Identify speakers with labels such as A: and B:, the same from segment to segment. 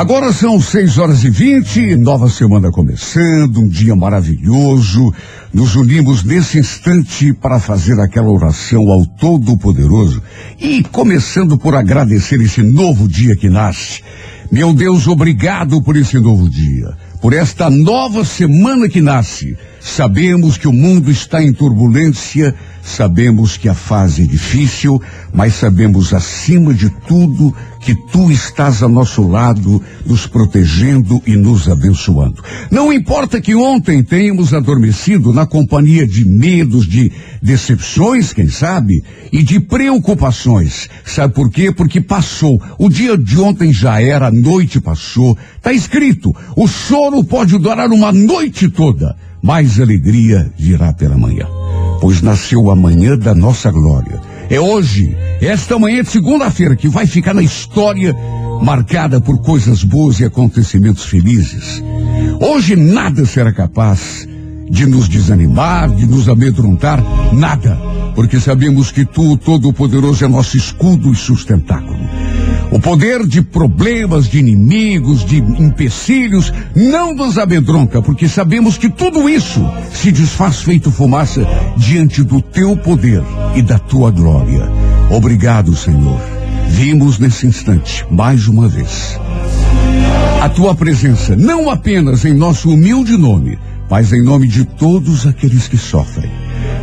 A: Agora são seis horas e vinte, nova semana começando, um dia maravilhoso. Nos unimos nesse instante para fazer aquela oração ao Todo-Poderoso e começando por agradecer esse novo dia que nasce. Meu Deus, obrigado por esse novo dia, por esta nova semana que nasce. Sabemos que o mundo está em turbulência, sabemos que a fase é difícil, mas sabemos acima de tudo que tu estás a nosso lado, nos protegendo e nos abençoando. Não importa que ontem tenhamos adormecido na companhia de medos, de decepções, quem sabe, e de preocupações. Sabe por quê? Porque passou. O dia de ontem já era, a noite passou. Está escrito: o choro pode durar uma noite toda mais alegria virá pela manhã, pois nasceu a manhã da nossa glória. É hoje, esta manhã de segunda-feira, que vai ficar na história marcada por coisas boas e acontecimentos felizes. Hoje nada será capaz de nos desanimar, de nos amedrontar, nada, porque sabemos que tu, Todo-Poderoso, é nosso escudo e sustentáculo. O poder de problemas, de inimigos, de empecilhos, não nos amedronta, porque sabemos que tudo isso se desfaz feito fumaça diante do teu poder e da tua glória. Obrigado, Senhor. Vimos nesse instante, mais uma vez, a tua presença, não apenas em nosso humilde nome, mas em nome de todos aqueles que sofrem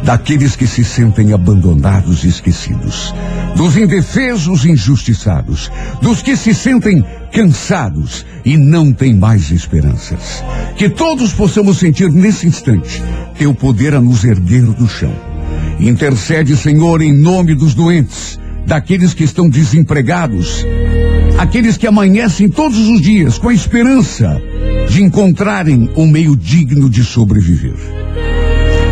A: daqueles que se sentem abandonados e esquecidos, dos indefesos e injustiçados, dos que se sentem cansados e não têm mais esperanças. Que todos possamos sentir nesse instante teu poder a nos erguer do chão. Intercede, Senhor, em nome dos doentes, daqueles que estão desempregados, aqueles que amanhecem todos os dias com a esperança de encontrarem um meio digno de sobreviver.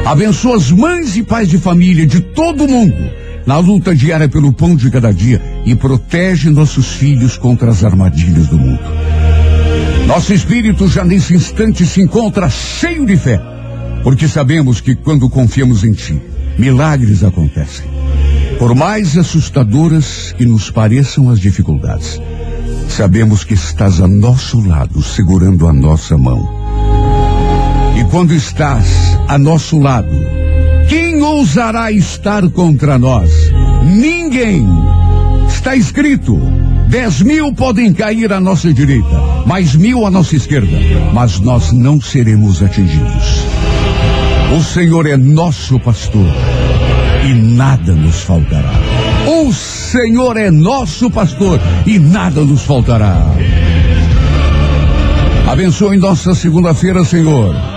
A: Abençoa as mães e pais de família de todo mundo na luta diária pelo pão de cada dia e protege nossos filhos contra as armadilhas do mundo. Nosso espírito já nesse instante se encontra cheio de fé, porque sabemos que quando confiamos em Ti, milagres acontecem. Por mais assustadoras que nos pareçam as dificuldades, sabemos que estás a nosso lado, segurando a nossa mão e quando estás a nosso lado, quem ousará estar contra nós? Ninguém. Está escrito: dez mil podem cair à nossa direita, mais mil à nossa esquerda, mas nós não seremos atingidos. O Senhor é nosso pastor e nada nos faltará. O Senhor é nosso pastor e nada nos faltará. Abençoe nossa segunda-feira, Senhor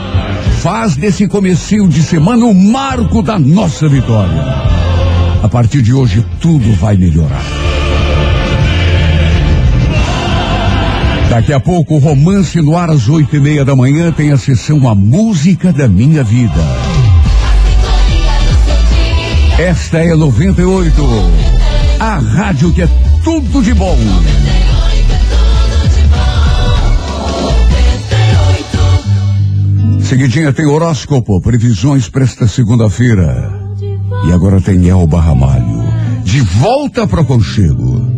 A: Faz desse comecinho de semana o marco da nossa vitória. A partir de hoje tudo vai melhorar. Daqui a pouco, o romance no ar às oito e meia da manhã tem a sessão A Música da Minha Vida. Esta é 98, a rádio que é tudo de bom. Seguidinha tem horóscopo, previsões para esta segunda-feira. E agora tem Elba Ramalho. De volta para o conchego.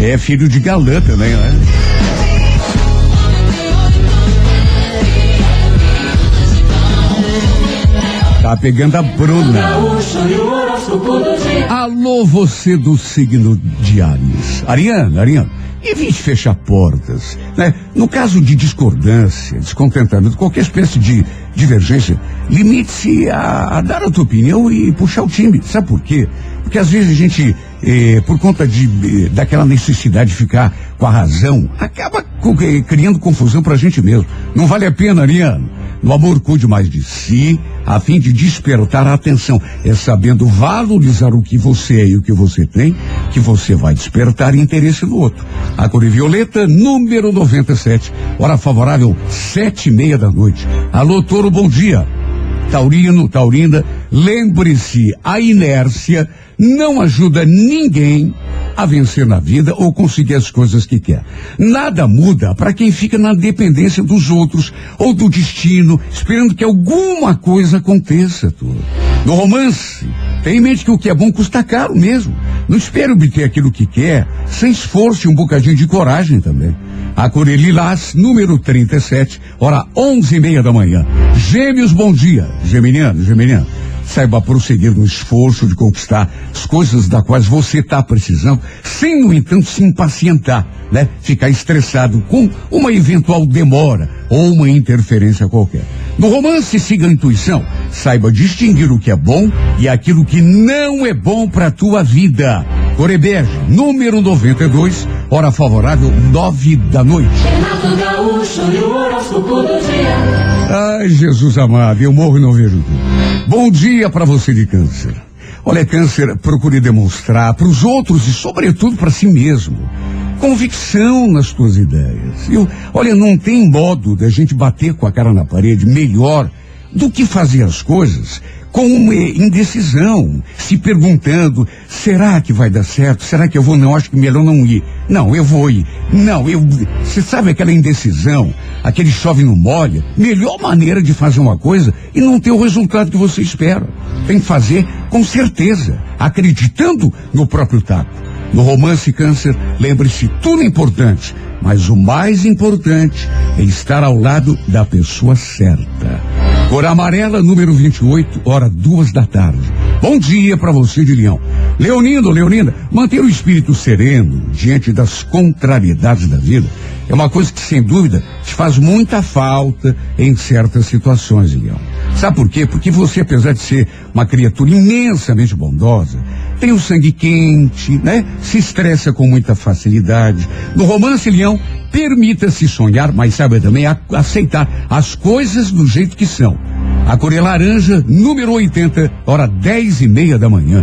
A: É filho de galã também, né? Tá pegando a Bruna. Alô, você do signo de Ares. Ariana, Ariana evite fechar portas. Né? No caso de discordância, descontentamento, qualquer espécie de divergência, limite-se a, a, dar a tua opinião e puxar o time. Sabe por quê? Porque às vezes a gente, eh, por conta de, eh, daquela necessidade de ficar com a razão, acaba criando confusão pra gente mesmo. Não vale a pena, Ariano. No amor, cuide mais de si, a fim de despertar a atenção. É sabendo valorizar o que você é e o que você tem, que você vai despertar interesse no outro. A cor violeta, número 97. Hora favorável, sete e meia da noite. Alô, Toro, bom dia. Taurino, Taurina, lembre-se, a inércia não ajuda ninguém a vencer na vida ou conseguir as coisas que quer. Nada muda para quem fica na dependência dos outros ou do destino, esperando que alguma coisa aconteça. Tu. No romance, tem em mente que o que é bom custa caro mesmo. Não espere obter aquilo que quer, sem esforço e um bocadinho de coragem também. A Lilás, número 37, hora onze e meia da manhã. Gêmeos, bom dia. Geminiano, Geminiano. Saiba prosseguir no esforço de conquistar as coisas da quais você está precisando, sem, no entanto, se impacientar, né? Ficar estressado com uma eventual demora ou uma interferência qualquer. No romance, siga a intuição. Saiba distinguir o que é bom e aquilo que não é bom para a tua vida. Corebege, número 92, hora favorável, nove da noite. Ai, Jesus amado, eu morro e não vejo tudo. Bom dia para você de câncer. Olha, câncer, procure demonstrar para os outros e, sobretudo, para si mesmo convicção nas tuas ideias. Eu, olha, não tem modo da gente bater com a cara na parede melhor do que fazer as coisas com uma indecisão, se perguntando, será que vai dar certo? Será que eu vou? Não, acho que melhor não ir. Não, eu vou ir. Não, eu. Você sabe aquela indecisão, aquele chove no molha? Melhor maneira de fazer uma coisa e não ter o resultado que você espera. Tem que fazer com certeza, acreditando no próprio taco. No romance Câncer, lembre-se, tudo é importante, mas o mais importante é estar ao lado da pessoa certa. Cor amarela, número 28, hora duas da tarde. Bom dia para você de Leão. Leonindo, Leonina, manter o espírito sereno diante das contrariedades da vida é uma coisa que, sem dúvida, te faz muita falta em certas situações, Leão. Sabe por quê? Porque você, apesar de ser uma criatura imensamente bondosa, tem o sangue quente, né? Se estressa com muita facilidade. No romance, Leão, permita-se sonhar, mas saiba também aceitar as coisas do jeito que são. A cor é laranja, número 80, hora dez e meia da manhã.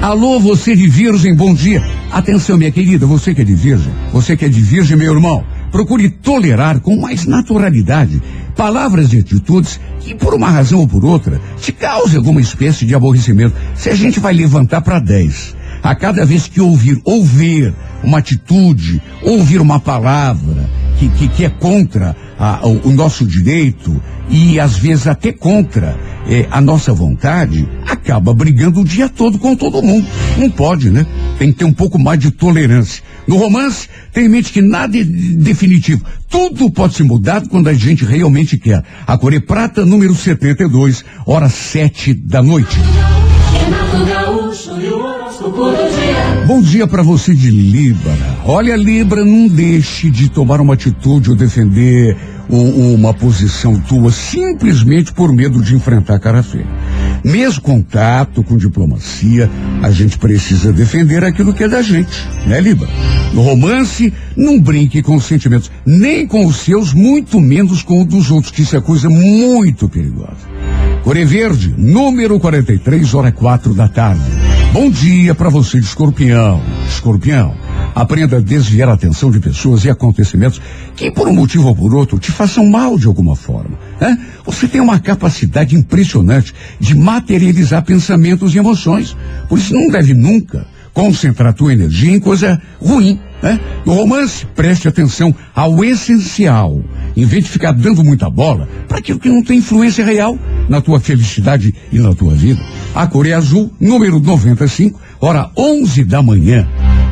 A: Alô, você de Virgem, bom dia. Atenção, minha querida, você que é de Virgem, você que é de Virgem, meu irmão, procure tolerar com mais naturalidade palavras e atitudes que, por uma razão ou por outra, te causem alguma espécie de aborrecimento. Se a gente vai levantar para 10, a cada vez que ouvir, ouvir uma atitude, ouvir uma palavra que, que, que é contra a, o, o, nosso direito e às vezes até contra é, a nossa vontade, acaba brigando o dia todo com todo mundo. Não pode, né? Tem que ter um pouco mais de tolerância. No romance, tem em mente que nada é definitivo. Tudo pode ser mudado quando a gente realmente quer. A Core Prata, número 72, hora sete da noite. Bom dia para você de Libra. Olha, Libra, não deixe de tomar uma atitude ou defender uma posição tua simplesmente por medo de enfrentar cara feia. Mesmo contato com diplomacia, a gente precisa defender aquilo que é da gente, né, Libra? No romance, não brinque com os sentimentos, nem com os seus, muito menos com os dos outros, que isso é coisa muito perigosa. Core Verde, número 43, hora quatro da tarde. Bom dia para você escorpião. Escorpião, aprenda a desviar a atenção de pessoas e acontecimentos que, por um motivo ou por outro, te façam mal de alguma forma. Né? Você tem uma capacidade impressionante de materializar pensamentos e emoções. Por isso, não deve nunca concentrar tua energia em coisa ruim. Né? No romance, preste atenção ao essencial. Em vez de ficar dando muita bola para aquilo que não tem influência real na tua felicidade e na tua vida. A Coreia Azul, número 95, hora 11 da manhã.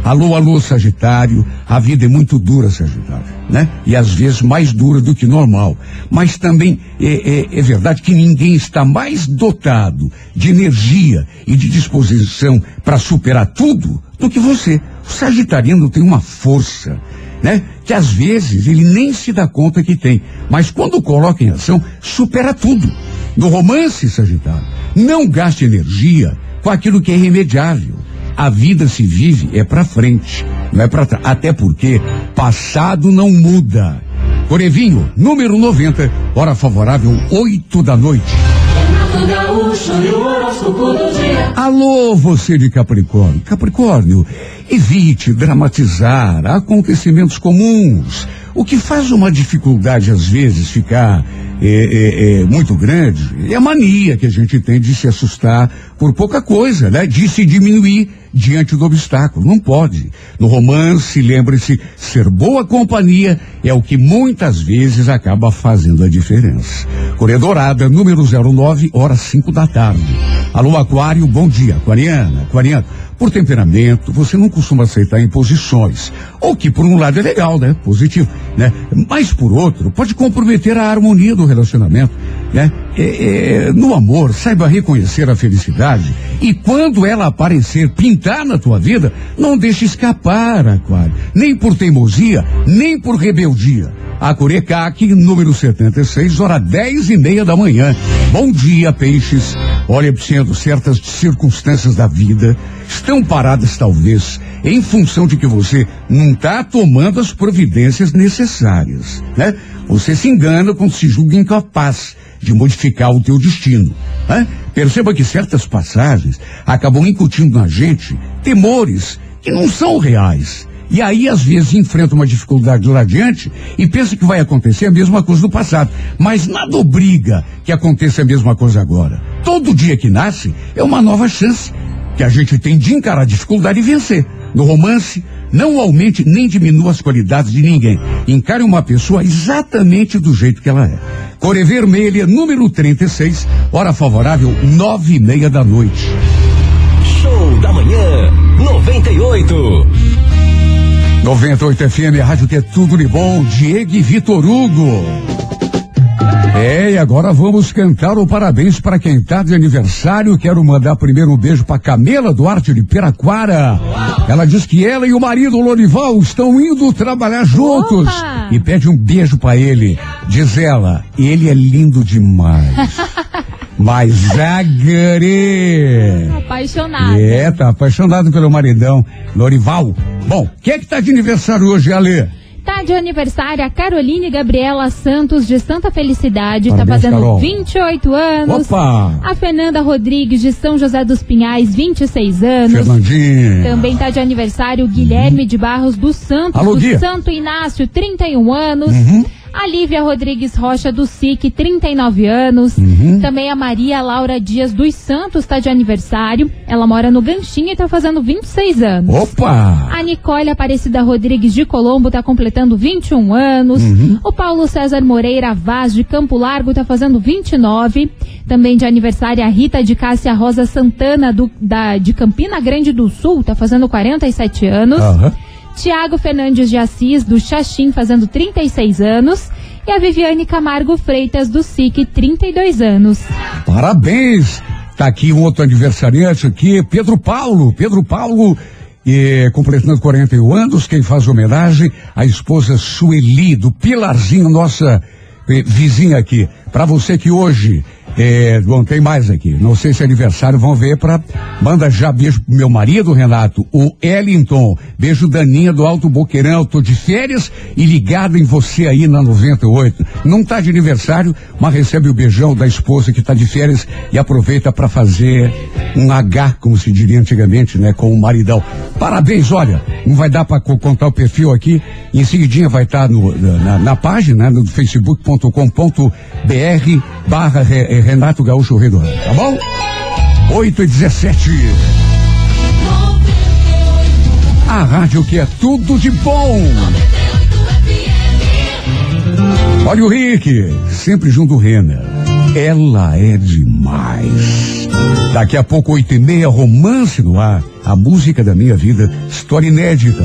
A: Alô, alô, Sagitário. A vida é muito dura, Sagitário, né? E às vezes mais dura do que normal. Mas também é, é, é verdade que ninguém está mais dotado de energia e de disposição para superar tudo do que você. O Sagitariano tem uma força, né? Que às vezes ele nem se dá conta que tem. Mas quando coloca em ação, supera tudo. No romance, Sagitário, não gaste energia com aquilo que é irremediável. A vida se vive é para frente, não é para trás. Até porque passado não muda. Corevinho, número 90, hora favorável, 8 da noite. Alô, você de Capricórnio. Capricórnio, evite dramatizar acontecimentos comuns. O que faz uma dificuldade, às vezes, ficar é, é, é, muito grande é a mania que a gente tem de se assustar por pouca coisa, né? De se diminuir diante do obstáculo. Não pode. No romance, lembre-se, ser boa companhia é o que muitas vezes acaba fazendo a diferença. Corredorada, número 09, hora 5 da tarde. Alô, Aquário, bom dia. Aquariana, Aquariano. Por temperamento, você não costuma aceitar imposições. Ou que, por um lado, é legal, né? Positivo, né? Mas, por outro, pode comprometer a harmonia do relacionamento, né? É, é, no amor, saiba reconhecer a felicidade e quando ela aparecer, pintar na tua vida, não deixe escapar, Aquário. Nem por teimosia, nem por rebeldia. A Curecaque, número 76, hora dez e meia da manhã. Bom dia, peixes. Olha, sendo certas circunstâncias da vida estão paradas, talvez, em função de que você não está tomando as providências necessárias, né? Você se engana quando se julga incapaz de modificar o teu destino. Né? Perceba que certas passagens acabam incutindo na gente temores que não são reais. E aí, às vezes, enfrenta uma dificuldade lá adiante e pensa que vai acontecer a mesma coisa do passado. Mas nada obriga que aconteça a mesma coisa agora. Todo dia que nasce é uma nova chance que a gente tem de encarar a dificuldade e vencer. No romance, não aumente nem diminua as qualidades de ninguém. Encare uma pessoa exatamente do jeito que ela é. Core Vermelha, número 36, hora favorável, nove e meia da noite.
B: Show da manhã, 98.
A: 98 FM, a rádio que é tudo de bom, Diego e Vitor Hugo. É, e agora vamos cantar o parabéns para quem está de aniversário. Quero mandar primeiro um beijo para Camila Duarte de Piraquara. Ela diz que ela e o marido Lorival estão indo trabalhar juntos.
C: Opa!
A: E pede um beijo para ele. Diz ela, ele é lindo demais. Mas Zagare.
C: Apaixonada.
A: É, tá apaixonado pelo maridão. Lorival. Bom, quem é que tá de aniversário hoje, Ale?
C: Tá de aniversário a Caroline Gabriela Santos de Santa Felicidade.
A: Parabéns,
C: tá fazendo
A: Carol.
C: 28 anos.
A: Opa!
C: A Fernanda Rodrigues de São José dos Pinhais, 26 anos.
A: Fernandinho.
C: Também tá de aniversário o Guilherme de Barros dos Santos,
A: Alô,
C: do. Santo Inácio, 31 anos.
A: Uhum.
C: A Lívia Rodrigues Rocha do SIC, 39 anos.
A: Uhum.
C: Também a Maria Laura Dias dos Santos está de aniversário. Ela mora no Ganchinho e tá fazendo 26 anos.
A: Opa!
C: A Nicole Aparecida Rodrigues de Colombo está completando 21 anos.
A: Uhum.
C: O Paulo César Moreira Vaz de Campo Largo está fazendo 29. Também de aniversário a Rita de Cássia Rosa Santana do- da, de Campina Grande do Sul está fazendo 47 anos.
A: Aham.
C: Tiago Fernandes de Assis do Xaxim fazendo 36 anos. E a Viviane Camargo Freitas do SIC, 32 anos.
A: Parabéns! Tá aqui um outro aniversariante aqui, Pedro Paulo. Pedro Paulo, completando 41 anos, quem faz homenagem à esposa Sueli, do Pilarzinho, nossa eh, vizinha aqui. Para você que hoje, eh, bom, tem mais aqui, não sei se é aniversário, vão ver pra, manda já beijo pro meu marido, Renato, o Ellington, beijo Daninha do Alto Boqueirão, tô de férias e ligado em você aí na 98. Não tá de aniversário, mas recebe o beijão da esposa que tá de férias e aproveita para fazer um H, como se diria antigamente, né, com o maridão. Parabéns, olha, não vai dar para contar o perfil aqui, em seguidinha vai estar no, na, na página, né, no facebook.com.br barra Re- Renato Gaúcho Redor, tá bom? 8 e 17. A rádio que é tudo de bom. Olha o Rick, sempre junto do Renner. Ela é demais. Daqui a pouco, oito e meia, romance no ar. A música da minha vida, história inédita.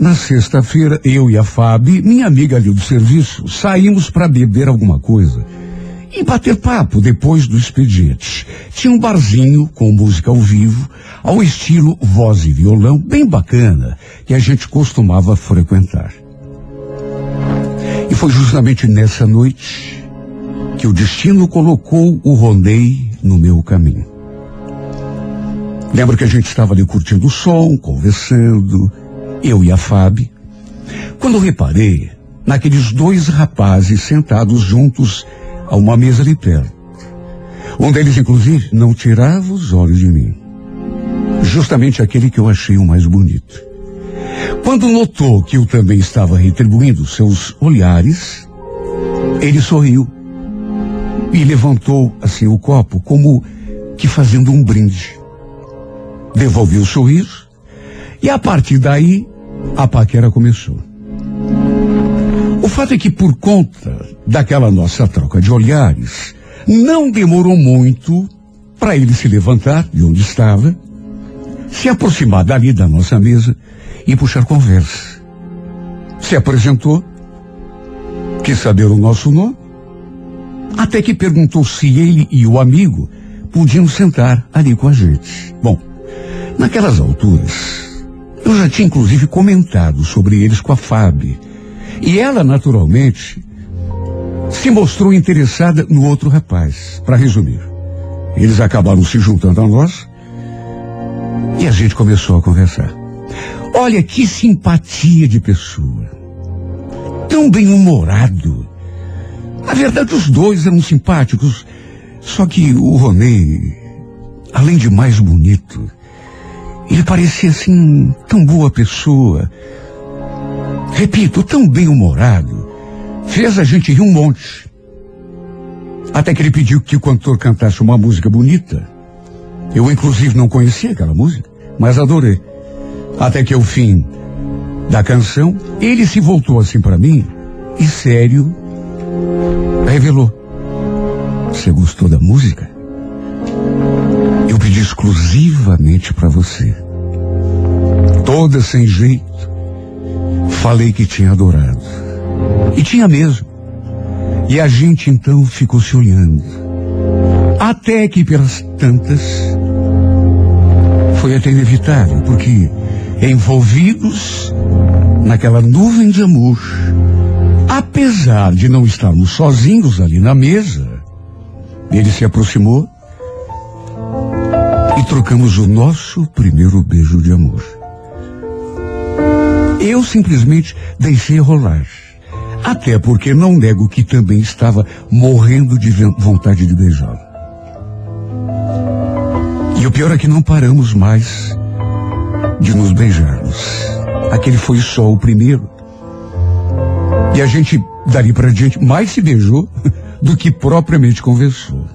A: na sexta-feira, eu e a Fábio, minha amiga ali do serviço, saímos para beber alguma coisa. e bater papo depois do expediente. Tinha um barzinho com música ao vivo, ao estilo voz e violão, bem bacana, que a gente costumava frequentar. E foi justamente nessa noite que o destino colocou o Ronei no meu caminho. Lembro que a gente estava ali curtindo o som, conversando, eu e a Fábio, quando reparei naqueles dois rapazes sentados juntos a uma mesa ali perto. Um deles, inclusive, não tirava os olhos de mim. Justamente aquele que eu achei o mais bonito. Quando notou que eu também estava retribuindo seus olhares, ele sorriu e levantou assim o copo, como que fazendo um brinde. Devolveu o sorriso e a partir daí a paquera começou. O fato é que por conta daquela nossa troca de olhares, não demorou muito para ele se levantar de onde estava, se aproximar dali da nossa mesa e puxar conversa. Se apresentou, quis saber o nosso nome, até que perguntou se ele e o amigo podiam sentar ali com a gente. Bom, naquelas alturas, eu já tinha inclusive comentado sobre eles com a Fábio. E ela, naturalmente, se mostrou interessada no outro rapaz. Para resumir, eles acabaram se juntando a nós e a gente começou a conversar. Olha que simpatia de pessoa. Tão bem-humorado. Na verdade, os dois eram simpáticos. Só que o Ronei, além de mais bonito, ele parecia assim tão boa pessoa. Repito, tão bem-humorado. Fez a gente rir um monte. Até que ele pediu que o cantor cantasse uma música bonita. Eu, inclusive, não conhecia aquela música, mas adorei. Até que, ao fim da canção, ele se voltou assim para mim e, sério, revelou: Você gostou da música? Eu pedi exclusivamente para você. Toda sem jeito. Falei que tinha adorado. E tinha mesmo. E a gente então ficou se olhando. Até que pelas tantas foi até inevitável, porque envolvidos naquela nuvem de amor, apesar de não estarmos sozinhos ali na mesa, ele se aproximou e trocamos o nosso primeiro beijo de amor. Eu simplesmente deixei rolar. Até porque não nego que também estava morrendo de vontade de beijá-lo. E o pior é que não paramos mais de nos beijarmos. Aquele foi só o primeiro. E a gente, dali para diante, mais se beijou do que propriamente conversou.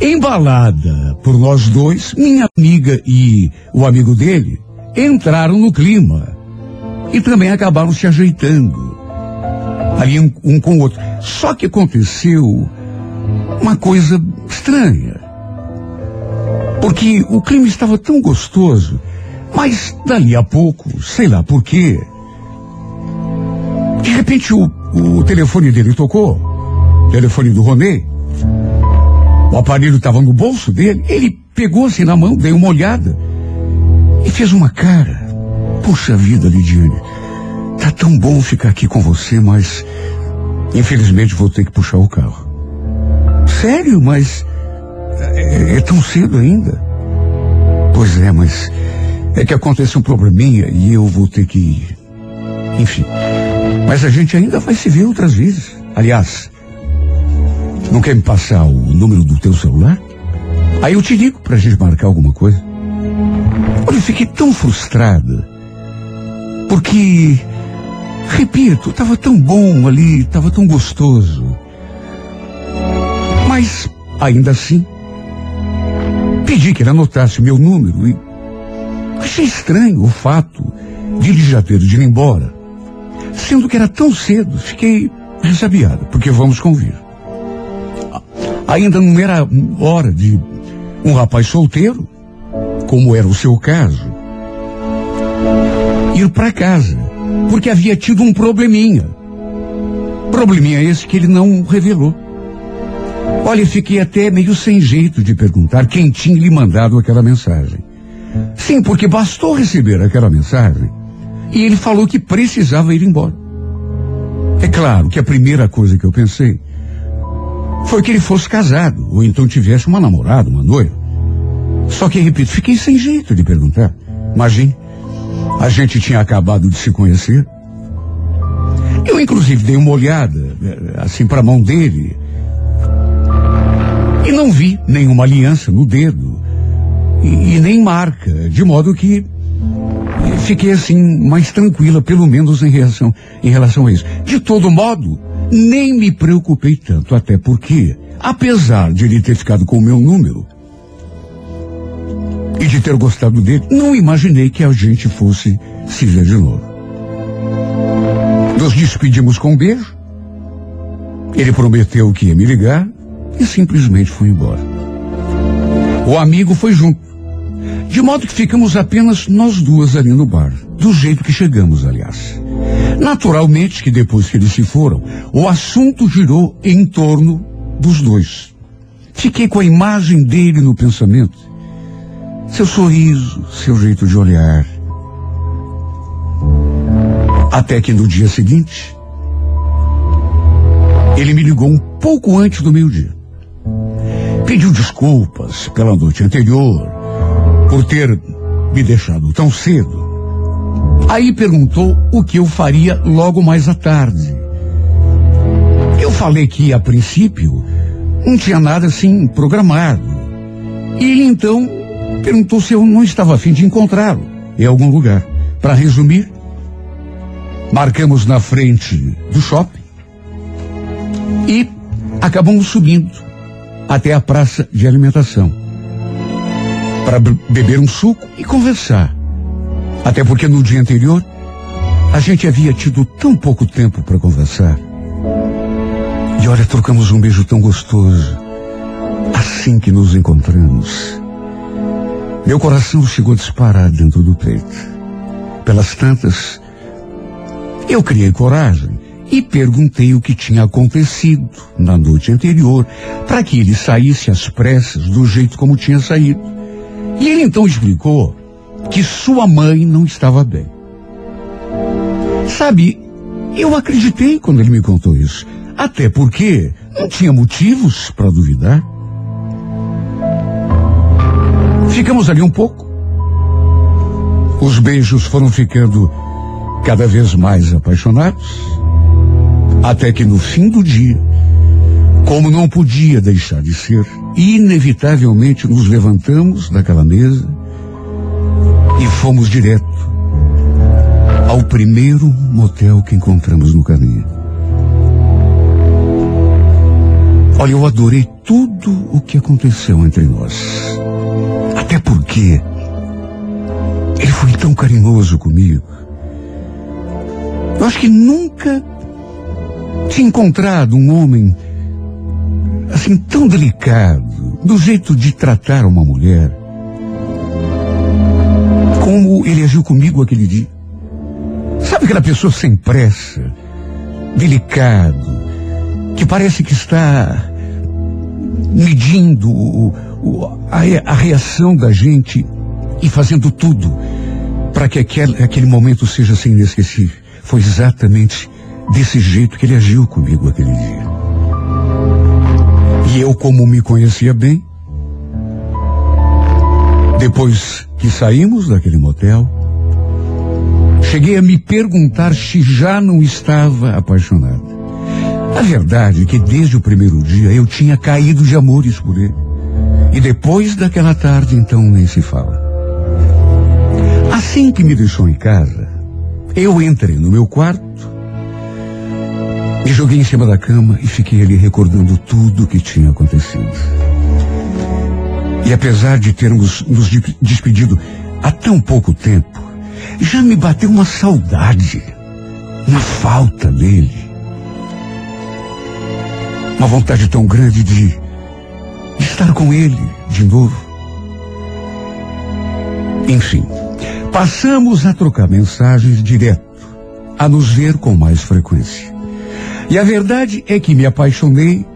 A: Embalada por nós dois, minha amiga e o amigo dele entraram no clima e também acabaram se ajeitando ali um, um com o outro. Só que aconteceu uma coisa estranha. Porque o clima estava tão gostoso, mas dali a pouco, sei lá por quê, de repente o, o telefone dele tocou, o telefone do Ronê, o aparelho estava no bolso dele, ele pegou assim na mão, deu uma olhada e fez uma cara. Puxa vida, Lidiane, tá tão bom ficar aqui com você, mas infelizmente vou ter que puxar o carro. Sério, mas é, é tão cedo ainda? Pois é, mas é que aconteceu um probleminha e eu vou ter que ir. Enfim. Mas a gente ainda vai se ver outras vezes. Aliás, não quer me passar o número do teu celular? Aí eu te ligo pra gente marcar alguma coisa. Olha, eu fiquei tão frustrada. Porque, repito, estava tão bom ali, estava tão gostoso. Mas, ainda assim, pedi que ele anotasse meu número e achei estranho o fato de ele já ter ir embora. Sendo que era tão cedo, fiquei ressabiada, porque vamos convir. Ainda não era hora de um rapaz solteiro, como era o seu caso, ir para casa, porque havia tido um probleminha. Probleminha esse que ele não revelou. Olha, fiquei até meio sem jeito de perguntar quem tinha lhe mandado aquela mensagem. Sim, porque bastou receber aquela mensagem e ele falou que precisava ir embora. É claro que a primeira coisa que eu pensei foi que ele fosse casado ou então tivesse uma namorada, uma noiva. Só que, repito, fiquei sem jeito de perguntar. Imagine, a gente tinha acabado de se conhecer. Eu, inclusive, dei uma olhada, eh, assim, para a mão dele. E não vi nenhuma aliança no dedo. E, e nem marca, de modo que fiquei assim mais tranquila, pelo menos em relação, em relação a isso. De todo modo, nem me preocupei tanto, até porque, apesar de ele ter ficado com o meu número e de ter gostado dele, não imaginei que a gente fosse se ver de novo. Nos despedimos com um beijo. Ele prometeu que ia me ligar e simplesmente foi embora. O amigo foi junto. De modo que ficamos apenas nós duas ali no bar. Do jeito que chegamos, aliás. Naturalmente que depois que eles se foram, o assunto girou em torno dos dois. Fiquei com a imagem dele no pensamento. Seu sorriso, seu jeito de olhar. Até que no dia seguinte, ele me ligou um pouco antes do meio-dia. Pediu desculpas pela noite anterior, por ter me deixado tão cedo. Aí perguntou o que eu faria logo mais à tarde. Eu falei que, a princípio, não tinha nada assim programado. E ele então perguntou se eu não estava afim de encontrá-lo em algum lugar. Para resumir, marcamos na frente do shopping e acabamos subindo até a praça de alimentação para beber um suco e conversar. Até porque no dia anterior a gente havia tido tão pouco tempo para conversar. E olha, trocamos um beijo tão gostoso assim que nos encontramos. Meu coração chegou a disparar dentro do peito. Pelas tantas, eu criei coragem e perguntei o que tinha acontecido na noite anterior para que ele saísse às pressas do jeito como tinha saído. E ele então explicou que sua mãe não estava bem. Sabe, eu acreditei quando ele me contou isso. Até porque não tinha motivos para duvidar. Ficamos ali um pouco. Os beijos foram ficando cada vez mais apaixonados. Até que no fim do dia, como não podia deixar de ser, inevitavelmente nos levantamos daquela mesa e fomos direto ao primeiro motel que encontramos no caminho. Olha, eu adorei tudo o que aconteceu entre nós. Até porque ele foi tão carinhoso comigo. Eu acho que nunca tinha encontrado um homem assim tão delicado, do jeito de tratar uma mulher, como ele agiu comigo aquele dia. Sabe aquela pessoa sem pressa, delicado, que parece que está medindo o, o, a, a, reação da gente e fazendo tudo para que aquele, aquele momento seja assim inesquecível. Foi exatamente desse jeito que ele agiu comigo aquele dia. E eu, como me conhecia bem, depois que saímos daquele motel, cheguei a me perguntar se já não estava apaixonado. A verdade é que desde o primeiro dia eu tinha caído de amores por ele. E depois daquela tarde, então, nem se fala. Assim que me deixou em casa, eu entrei no meu quarto, me joguei em cima da cama e fiquei ali recordando tudo o que tinha acontecido. E apesar de termos nos despedido há tão pouco tempo, já me bateu uma saudade, uma falta dele. Uma vontade tão grande de, estar com ele de novo. Enfim, passamos a trocar mensagens direto, a nos ver com mais frequência. E a verdade é que me apaixonei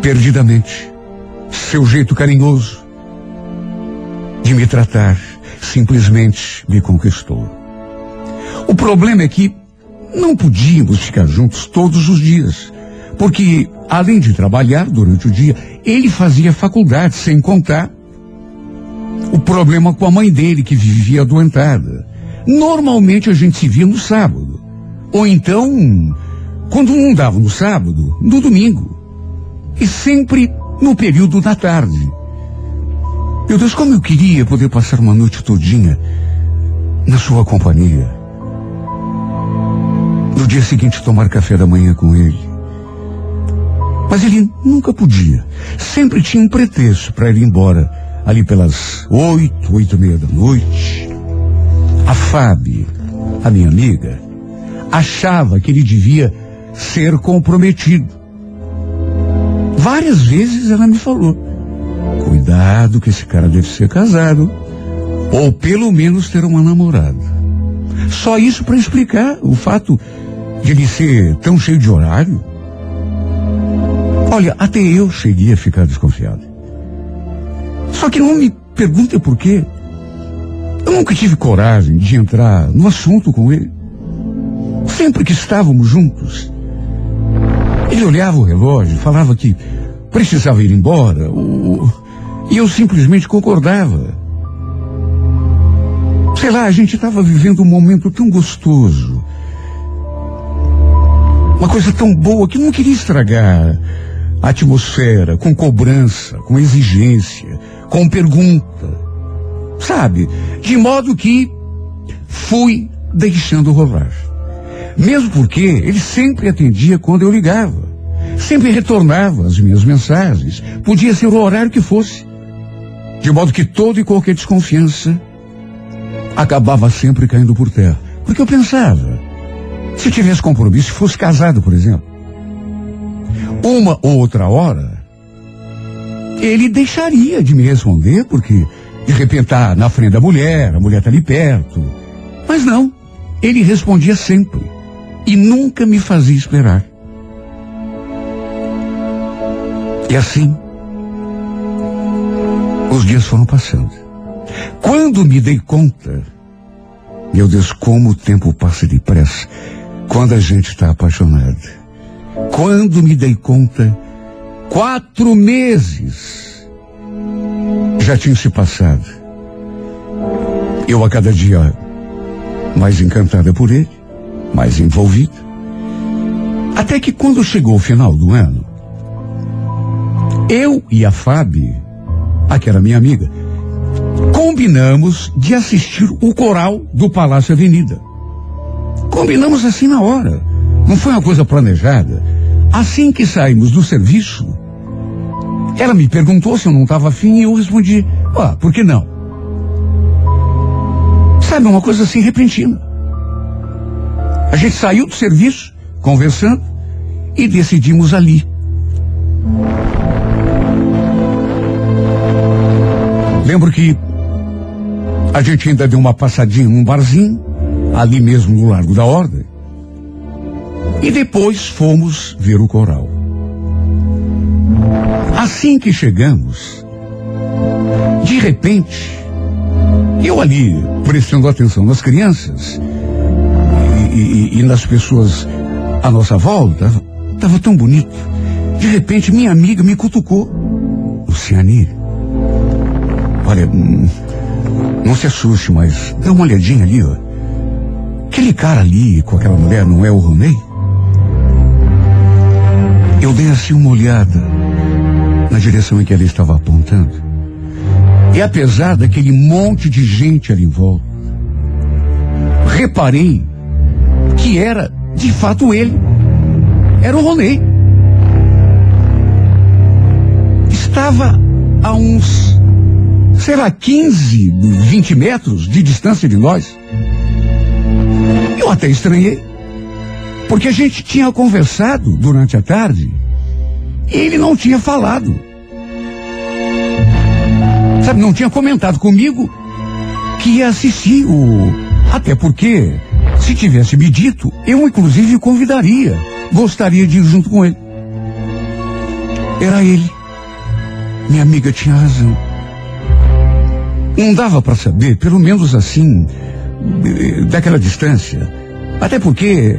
A: perdidamente. Seu jeito carinhoso de me tratar simplesmente me conquistou. O problema é que não podíamos ficar juntos todos os dias, porque além de trabalhar durante o dia, ele fazia faculdade sem contar o problema com a mãe dele que vivia adoentada. Normalmente a gente se via no sábado, ou então quando não dava no sábado, no domingo. E sempre no período da tarde. Meu Deus, como eu queria poder passar uma noite todinha na sua companhia. No dia seguinte tomar café da manhã com ele. Mas ele nunca podia. Sempre tinha um pretexto para ir embora ali pelas oito, oito e meia da noite. A Fábio, a minha amiga, achava que ele devia ser comprometido. Várias vezes ela me falou: cuidado que esse cara deve ser casado, ou pelo menos ter uma namorada. Só isso para explicar o fato de ele ser tão cheio de horário. Olha, até eu cheguei a ficar desconfiado. Só que não me pergunte por quê. Eu nunca tive coragem de entrar no assunto com ele. Sempre que estávamos juntos, ele olhava o relógio, falava que precisava ir embora, o- e eu simplesmente concordava. Sei lá, a gente estava vivendo um momento tão gostoso. Uma coisa tão boa que não queria estragar atmosfera com cobrança, com exigência, com pergunta. Sabe? De modo que fui deixando rolar. Mesmo porque ele sempre atendia quando eu ligava. Sempre retornava as minhas mensagens. Podia ser o horário que fosse. De modo que toda e qualquer desconfiança acabava sempre caindo por terra. Porque eu pensava, se tivesse compromisso, se fosse casado, por exemplo, uma ou outra hora, ele deixaria de me responder, porque de repente tá na frente da mulher, a mulher tá ali perto. Mas não, ele respondia sempre e nunca me fazia esperar. E assim, os dias foram passando. Quando me dei conta, meu Deus, como o tempo passa depressa quando a gente está apaixonado. Quando me dei conta, quatro meses já tinham se passado. Eu a cada dia mais encantada por ele, mais envolvida. Até que quando chegou o final do ano, eu e a Fábio, aquela minha amiga, combinamos de assistir o coral do Palácio Avenida. Combinamos assim na hora. Não foi uma coisa planejada. Assim que saímos do serviço, ela me perguntou se eu não estava afim e eu respondi, ah, por que não? Sabe, uma coisa assim repentina. A gente saiu do serviço, conversando, e decidimos ali. Lembro que a gente ainda deu uma passadinha num barzinho, ali mesmo no Largo da Ordem. E depois fomos ver o coral. Assim que chegamos, de repente, eu ali prestando atenção nas crianças e, e- e nas pessoas à nossa volta, estava tão bonito. De repente, minha amiga me cutucou. Luciane, olha, hum, não se assuste, mas dá uma olhadinha ali, ó. Aquele cara ali com aquela mulher não é o Ronei? Eu dei assim uma olhada na direção em que ela estava apontando. E apesar daquele monte de gente ali em volta, reparei que era de fato ele. Era o Ronei. Estava a uns, sei lá, 15, 20 metros de distância de nós. Eu até estranhei. Porque a gente tinha conversado durante a tarde ele não tinha falado. Sabe, não tinha comentado comigo que ia assistir o. Até porque, se tivesse me dito, eu inclusive convidaria. Gostaria de ir junto com ele. Era ele. Minha amiga tinha razão. Não dava para saber, pelo menos assim, eh, daquela distância. Até porque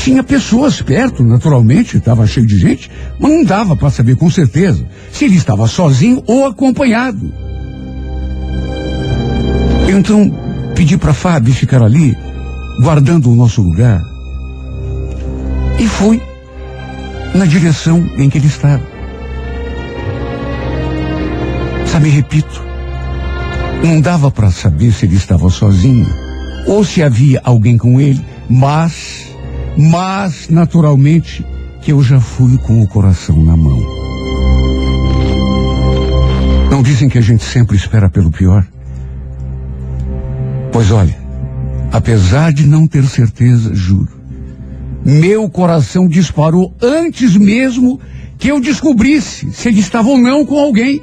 A: tinha pessoas perto, naturalmente, estava cheio de gente, mas não dava para saber com certeza se ele estava sozinho ou acompanhado. Então, pedi para Fábio ficar ali, guardando o nosso lugar. E fui na direção em que ele estava. Sabe, repito, não dava para saber se ele estava sozinho ou se havia alguém com ele, mas, mas, naturalmente, que eu já fui com o coração na mão. Não dizem que a gente sempre espera pelo pior? Pois olha, apesar de não ter certeza, juro, meu coração disparou antes mesmo que eu descobrisse se ele estava ou não com alguém.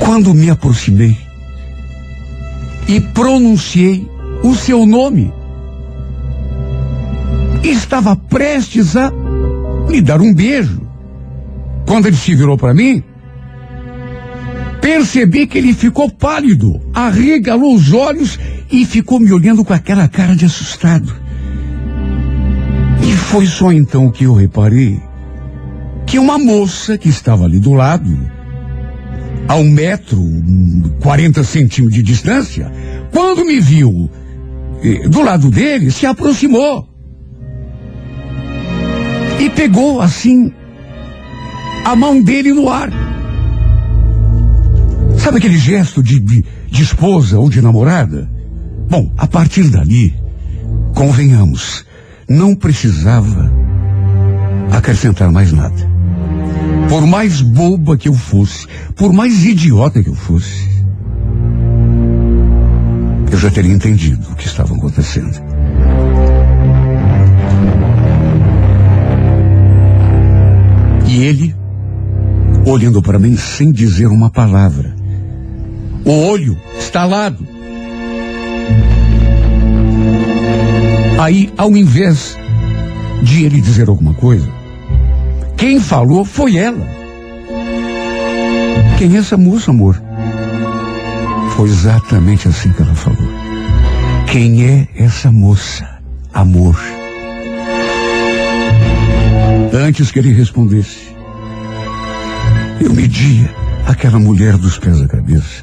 A: Quando me aproximei e pronunciei o seu nome, estava prestes a me dar um beijo. Quando ele se virou para mim, percebi que ele ficou pálido, arregalou os olhos e ficou me olhando com aquela cara de assustado. E foi só então que eu reparei que uma moça que estava ali do lado, a um metro, quarenta centímetros de distância, quando me viu eh, do lado dele, se aproximou. E pegou assim a mão dele no ar. Sabe aquele gesto de, de, de esposa ou de namorada? Bom, a partir dali, convenhamos, não precisava acrescentar mais nada. Por mais boba que eu fosse, por mais idiota que eu fosse, eu já teria entendido o que estava acontecendo. E ele, olhando para mim sem dizer uma palavra, o olho estalado. Aí, ao invés de ele dizer alguma coisa, quem falou foi ela. Quem é essa moça, amor? Foi exatamente assim que ela falou. Quem é essa moça, amor? Antes que ele respondesse, eu media aquela mulher dos pés à cabeça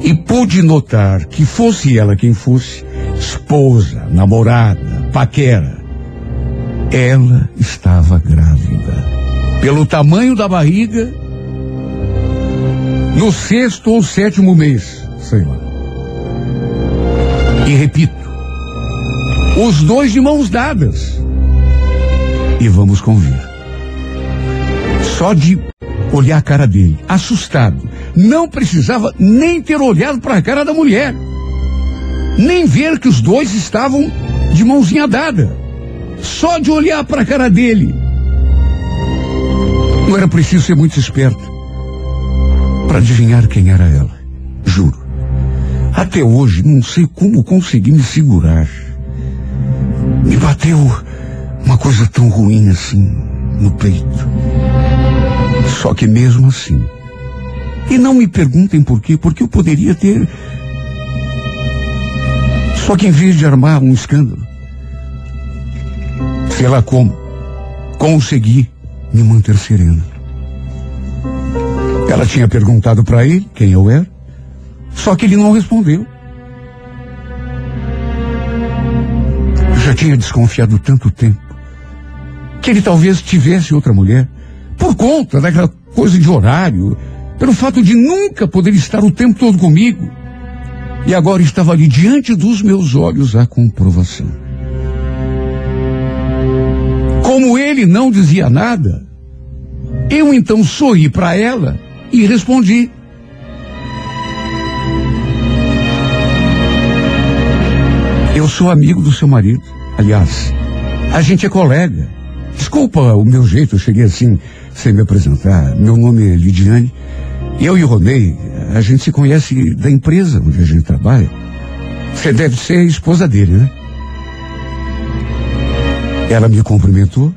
A: e pude notar que fosse ela quem fosse, esposa, namorada, paquera, ela estava grávida. Pelo tamanho da barriga, no sexto ou sétimo mês, sei lá. E repito, os dois de mãos dadas. E vamos convir. Só de olhar a cara dele, assustado, não precisava nem ter olhado para a cara da mulher, nem ver que os dois estavam de mãozinha dada. Só de olhar para a cara dele. Não era preciso ser muito esperto para adivinhar quem era ela. Juro. Até hoje não sei como consegui me segurar. Me bateu uma coisa tão ruim assim no peito. Só que mesmo assim. E não me perguntem por quê, porque eu poderia ter. Só que em vez de armar um escândalo, sei lá como, consegui me manter sereno. Ela tinha perguntado para ele quem eu era, só que ele não respondeu. Eu já tinha desconfiado tanto tempo que ele talvez tivesse outra mulher por conta daquela coisa de horário, pelo fato de nunca poder estar o tempo todo comigo. E agora estava ali diante dos meus olhos a comprovação. Como ele não dizia nada, eu então sorri para ela e respondi. Eu sou amigo do seu marido. Aliás, a gente é colega. Desculpa o meu jeito, eu cheguei assim, sem me apresentar. Meu nome é Lidiane. Eu e o Ronei, a gente se conhece da empresa onde a gente trabalha. Você deve ser a esposa dele, né? Ela me cumprimentou.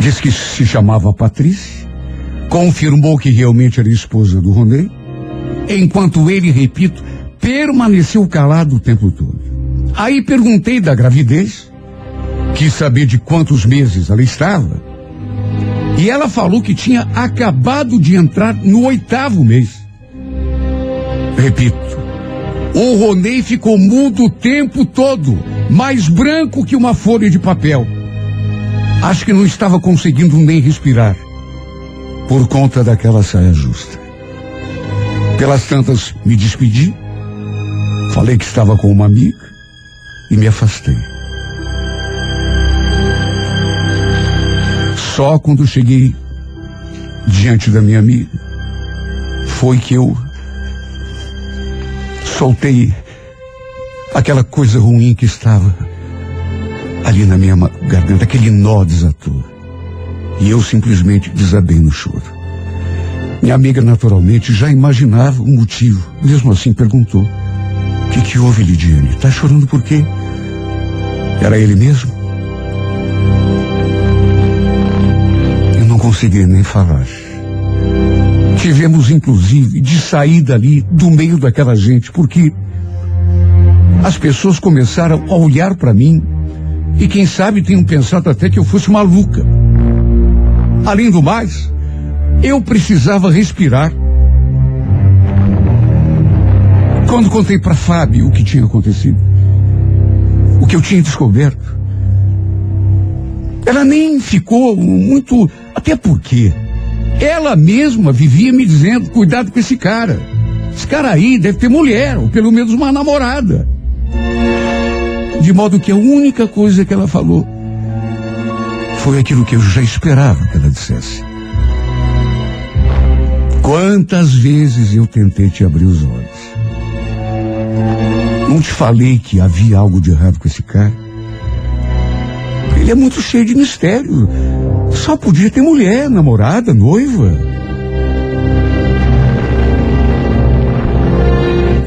A: Disse que se chamava Patrícia. Confirmou que realmente era esposa do Ronei. Enquanto ele, repito, permaneceu calado o tempo todo. Aí perguntei da gravidez. Quis saber de quantos meses ela estava. E ela falou que tinha acabado de entrar no oitavo mês. Repito, o Ronei ficou mudo o tempo todo, mais branco que uma folha de papel. Acho que não estava conseguindo nem respirar, por conta daquela saia justa. Pelas tantas, me despedi, falei que estava com uma amiga e me afastei. Só quando cheguei diante da minha amiga foi que eu soltei aquela coisa ruim que estava ali na minha garganta, aquele nó desatou. E eu simplesmente desabei no choro. Minha amiga, naturalmente, já imaginava o motivo. Mesmo assim, perguntou: O que, que houve, Lidiane? Tá chorando por quê? Era ele mesmo? Eu não consegui nem falar. Tivemos, inclusive, de sair dali, do meio daquela gente, porque as pessoas começaram a olhar para mim e, quem sabe, tenham pensado até que eu fosse maluca. Além do mais, eu precisava respirar. Quando contei para Fábio o que tinha acontecido, o que eu tinha descoberto, ela nem ficou muito. Até porque ela mesma vivia me dizendo: cuidado com esse cara. Esse cara aí deve ter mulher, ou pelo menos uma namorada. De modo que a única coisa que ela falou foi aquilo que eu já esperava que ela dissesse. Quantas vezes eu tentei te abrir os olhos? Não te falei que havia algo de errado com esse cara? Ele é muito cheio de mistério. Só podia ter mulher, namorada, noiva.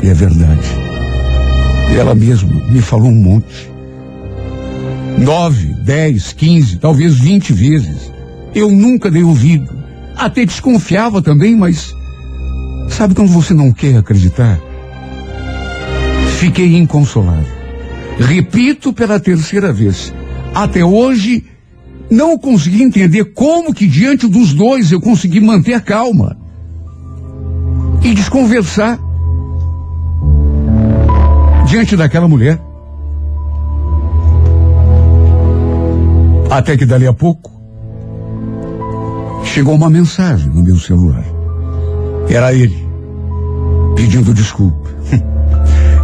A: E é verdade. Ela mesma me falou um monte. Nove, dez, quinze, talvez vinte vezes. Eu nunca dei ouvido. Até desconfiava também, mas. Sabe quando você não quer acreditar? Fiquei inconsolável. Repito pela terceira vez. Até hoje, não consegui entender como que diante dos dois eu consegui manter a calma. E desconversar. Diante daquela mulher. Até que dali a pouco, chegou uma mensagem no meu celular. Era ele, pedindo desculpa.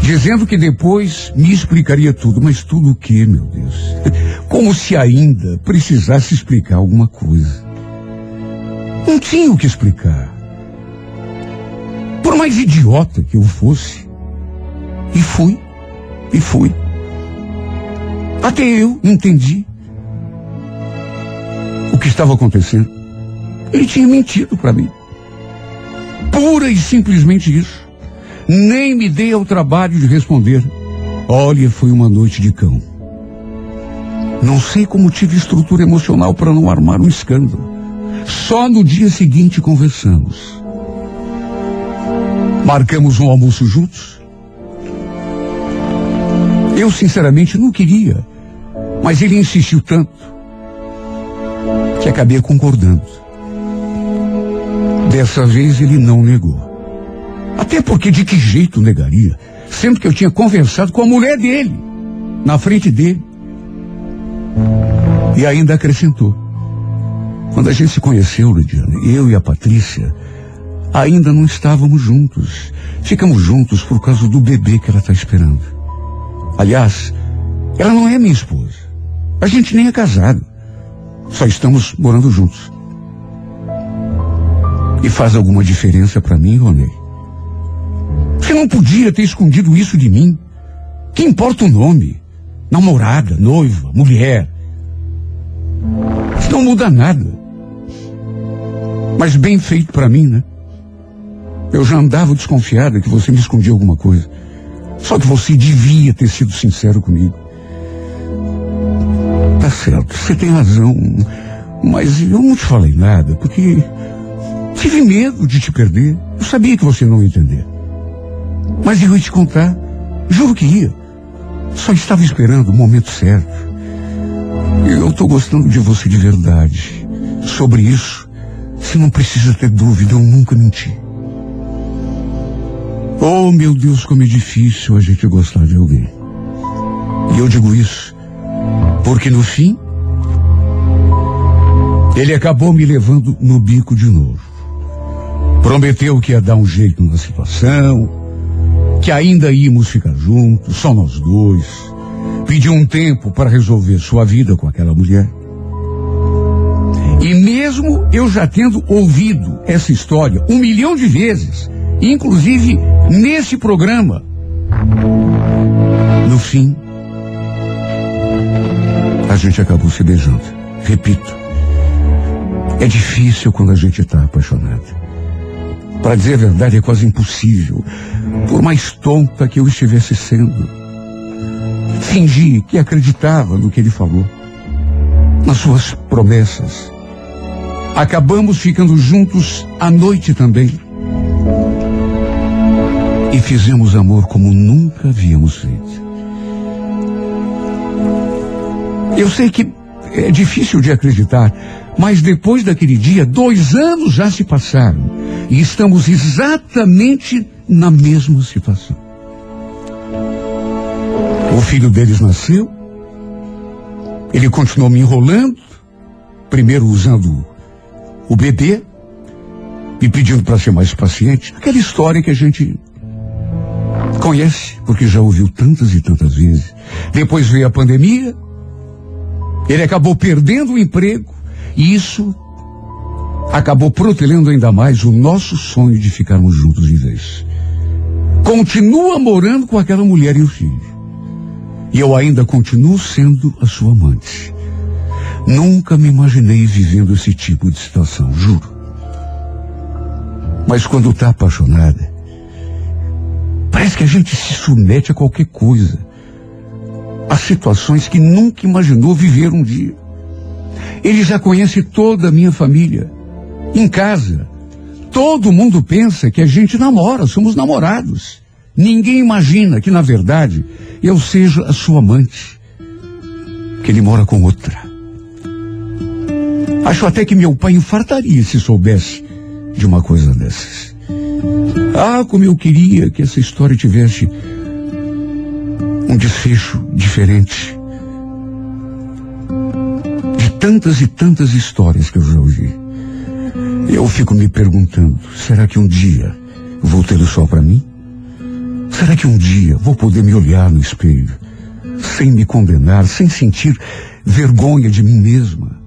A: Dizendo que depois me explicaria tudo, mas tudo o que, meu Deus? Como se ainda precisasse explicar alguma coisa. Não tinha o que explicar. Por mais idiota que eu fosse. E fui. E fui. Até eu entendi o que estava acontecendo. Ele tinha mentido para mim. Pura e simplesmente isso. Nem me dei ao trabalho de responder. Olha, foi uma noite de cão. Não sei como tive estrutura emocional para não armar um escândalo. Só no dia seguinte conversamos. Marcamos um almoço juntos. Eu, sinceramente, não queria. Mas ele insistiu tanto que acabei concordando. Dessa vez ele não negou. Até porque de que jeito negaria? Sendo que eu tinha conversado com a mulher dele, na frente dele. E ainda acrescentou. Quando a gente se conheceu, Lidiane, eu e a Patrícia, ainda não estávamos juntos. Ficamos juntos por causa do bebê que ela está esperando. Aliás, ela não é minha esposa. A gente nem é casado. Só estamos morando juntos. E faz alguma diferença para mim, Ronei? Você não podia ter escondido isso de mim. Que importa o nome? Namorada, noiva, mulher. Isso não muda nada. Mas bem feito para mim, né? Eu já andava desconfiada que você me escondia alguma coisa. Só que você devia ter sido sincero comigo. Tá certo, você tem razão. Mas eu não te falei nada, porque tive medo de te perder. Eu sabia que você não ia entender. Mas eu ia te contar. Juro que ia. Só estava esperando o momento certo. Eu estou gostando de você de verdade. Sobre isso, você não precisa ter dúvida, eu nunca menti. Oh, meu Deus, como é difícil a gente gostar de alguém. E eu digo isso porque no fim, ele acabou me levando no bico de novo. Prometeu que ia dar um jeito na situação, que ainda íamos ficar juntos, só nós dois. Pediu um tempo para resolver sua vida com aquela mulher. E mesmo eu já tendo ouvido essa história um milhão de vezes, inclusive nesse programa, no fim, a gente acabou se beijando. Repito, é difícil quando a gente está apaixonado. Para dizer a verdade, é quase impossível, por mais tonta que eu estivesse sendo. Fingi que acreditava no que ele falou, nas suas promessas. Acabamos ficando juntos à noite também. E fizemos amor como nunca havíamos feito. Eu sei que é difícil de acreditar, mas depois daquele dia, dois anos já se passaram e estamos exatamente na mesma situação. O filho deles nasceu, ele continuou me enrolando, primeiro usando o bebê, me pedindo para ser mais paciente. Aquela história que a gente conhece, porque já ouviu tantas e tantas vezes. Depois veio a pandemia, ele acabou perdendo o emprego e isso acabou protelando ainda mais o nosso sonho de ficarmos juntos de vez. Continua morando com aquela mulher e o filho. E eu ainda continuo sendo a sua amante. Nunca me imaginei vivendo esse tipo de situação, juro. Mas quando está apaixonada, parece que a gente se submete a qualquer coisa a situações que nunca imaginou viver um dia. Ele já conhece toda a minha família. Em casa, todo mundo pensa que a gente namora, somos namorados. Ninguém imagina que, na verdade, eu seja a sua amante. Que ele mora com outra. Acho até que meu pai infartaria se soubesse de uma coisa dessas. Ah, como eu queria que essa história tivesse um desfecho diferente de tantas e tantas histórias que eu já ouvi. Eu fico me perguntando, será que um dia vou ter o sol para mim? Será que um dia vou poder me olhar no espelho, sem me condenar, sem sentir vergonha de mim mesma?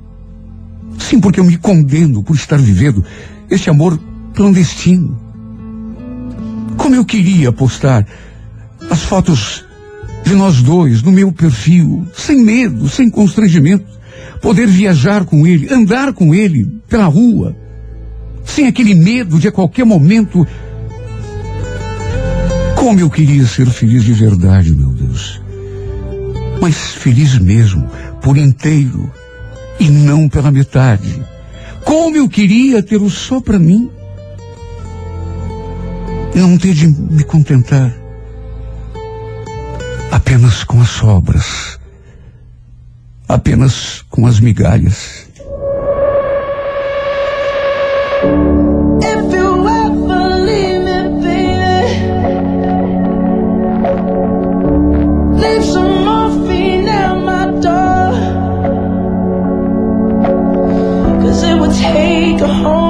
A: Sim, porque eu me condeno por estar vivendo esse amor clandestino. Como eu queria postar as fotos de nós dois no meu perfil, sem medo, sem constrangimento, poder viajar com ele, andar com ele pela rua, sem aquele medo de a qualquer momento. Como eu queria ser feliz de verdade, meu Deus. Mas feliz mesmo, por inteiro, e não pela metade. Como eu queria ter o só para mim. Não ter de me contentar apenas com as sobras, apenas com as migalhas.
D: take a home.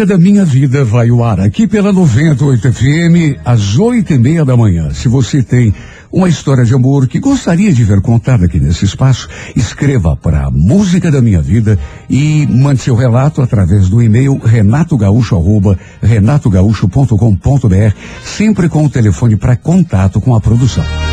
A: Música da minha vida vai ao ar aqui pela 98 FM às oito e meia da manhã. Se você tem uma história de amor que gostaria de ver contada aqui nesse espaço, escreva para Música da Minha Vida e mande seu relato através do e-mail renatogaúcho.com.br, sempre com o telefone para contato com a produção.